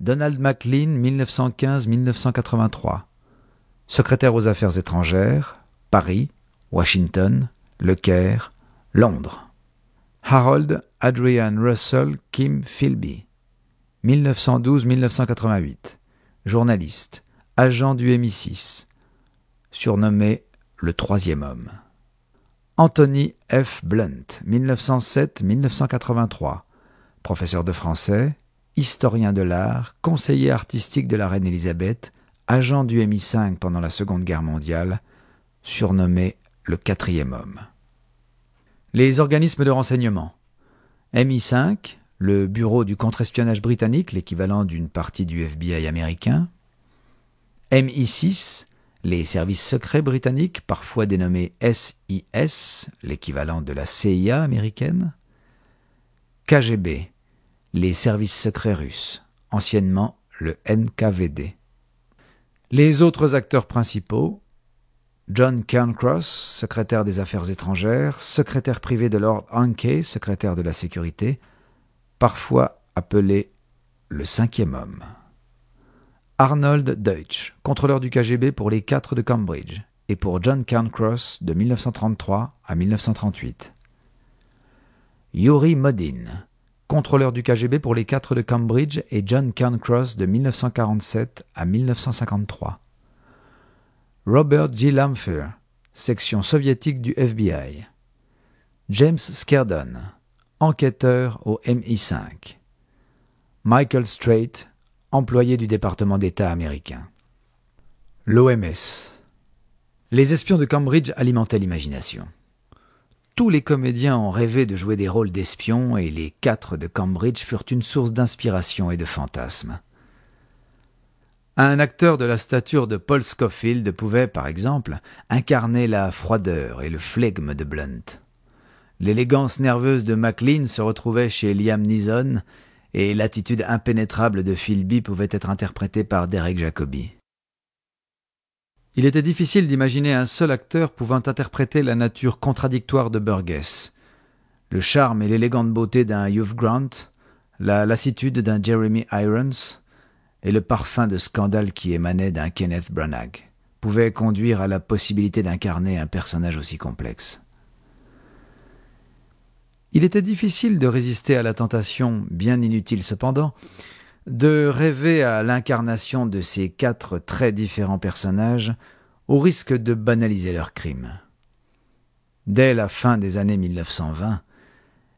Donald MacLean, 1915-1983. Secrétaire aux Affaires étrangères, Paris, Washington, Le Caire, Londres. Harold Adrian Russell Kim Philby, 1912-1988. Journaliste, agent du MI6, surnommé le troisième homme. Anthony F. Blunt, 1907-1983. Professeur de français, historien de l'art, conseiller artistique de la reine Élisabeth, agent du MI5 pendant la Seconde Guerre mondiale, surnommé le quatrième homme. Les organismes de renseignement. MI5, le bureau du contre-espionnage britannique, l'équivalent d'une partie du FBI américain. MI6, les services secrets britanniques, parfois dénommés SIS, l'équivalent de la CIA américaine. KGB, les services secrets russes, anciennement le NKVD. Les autres acteurs principaux John Cairncross, secrétaire des Affaires étrangères, secrétaire privé de Lord Hankey, secrétaire de la Sécurité, parfois appelé le cinquième homme. Arnold Deutsch, contrôleur du KGB pour les quatre de Cambridge, et pour John Cairncross de 1933 à 1938. Yuri Modin, contrôleur du KGB pour les quatre de Cambridge et John Cairncross de 1947 à 1953. Robert G. Lampher, section soviétique du FBI. James Skerdon, enquêteur au MI5. Michael Strait, employé du département d'État américain. L'OMS. Les espions de Cambridge alimentaient l'imagination. Tous les comédiens ont rêvé de jouer des rôles d'espions et les quatre de Cambridge furent une source d'inspiration et de fantasmes. Un acteur de la stature de Paul Scofield pouvait, par exemple, incarner la froideur et le flegme de Blunt. L'élégance nerveuse de Maclean se retrouvait chez Liam Neeson, et l'attitude impénétrable de Philby pouvait être interprétée par Derek Jacobi. Il était difficile d'imaginer un seul acteur pouvant interpréter la nature contradictoire de Burgess. Le charme et l'élégante beauté d'un Hugh Grant, la lassitude d'un Jeremy Irons, et le parfum de scandale qui émanait d'un Kenneth Branagh pouvaient conduire à la possibilité d'incarner un personnage aussi complexe. Il était difficile de résister à la tentation, bien inutile cependant, de rêver à l'incarnation de ces quatre très différents personnages au risque de banaliser leurs crimes. Dès la fin des années 1920,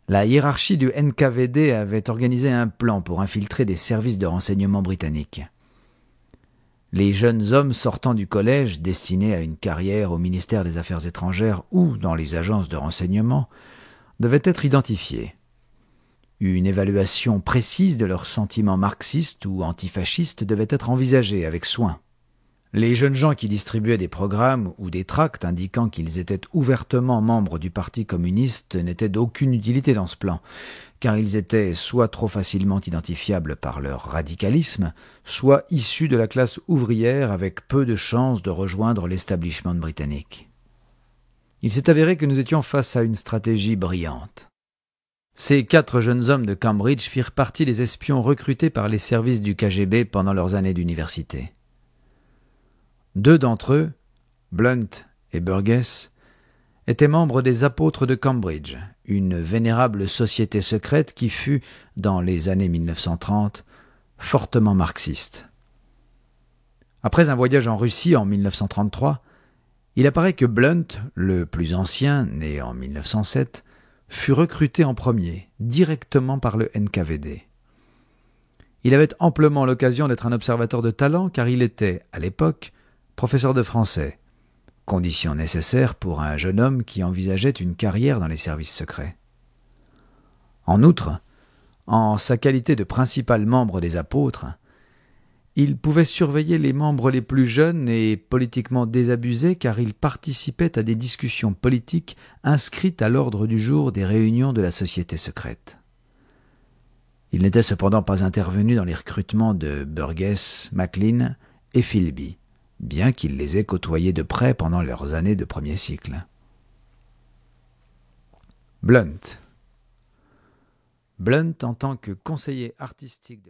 la hiérarchie du NKVD avait organisé un plan pour infiltrer des services de renseignement britanniques. Les jeunes hommes sortant du collège, destinés à une carrière au ministère des Affaires étrangères ou dans les agences de renseignement, devaient être identifiés. Une évaluation précise de leurs sentiments marxistes ou antifascistes devait être envisagée avec soin. Les jeunes gens qui distribuaient des programmes ou des tracts indiquant qu'ils étaient ouvertement membres du Parti communiste n'étaient d'aucune utilité dans ce plan, car ils étaient soit trop facilement identifiables par leur radicalisme, soit issus de la classe ouvrière avec peu de chances de rejoindre l'establishment britannique. Il s'est avéré que nous étions face à une stratégie brillante. Ces quatre jeunes hommes de Cambridge firent partie des espions recrutés par les services du KGB pendant leurs années d'université. Deux d'entre eux, Blunt et Burgess, étaient membres des apôtres de Cambridge, une vénérable société secrète qui fut, dans les années 1930, fortement marxiste. Après un voyage en Russie en 1933, il apparaît que Blunt, le plus ancien, né en 1907, fut recruté en premier, directement par le NKVD. Il avait amplement l'occasion d'être un observateur de talent car il était, à l'époque, professeur de français, condition nécessaire pour un jeune homme qui envisageait une carrière dans les services secrets. En outre, en sa qualité de principal membre des apôtres, il pouvait surveiller les membres les plus jeunes et politiquement désabusés car il participait à des discussions politiques inscrites à l'ordre du jour des réunions de la société secrète. Il n'était cependant pas intervenu dans les recrutements de Burgess, Maclean et Philby, bien qu'il les ait côtoyés de près pendant leurs années de premier cycle. Blunt Blunt en tant que conseiller artistique de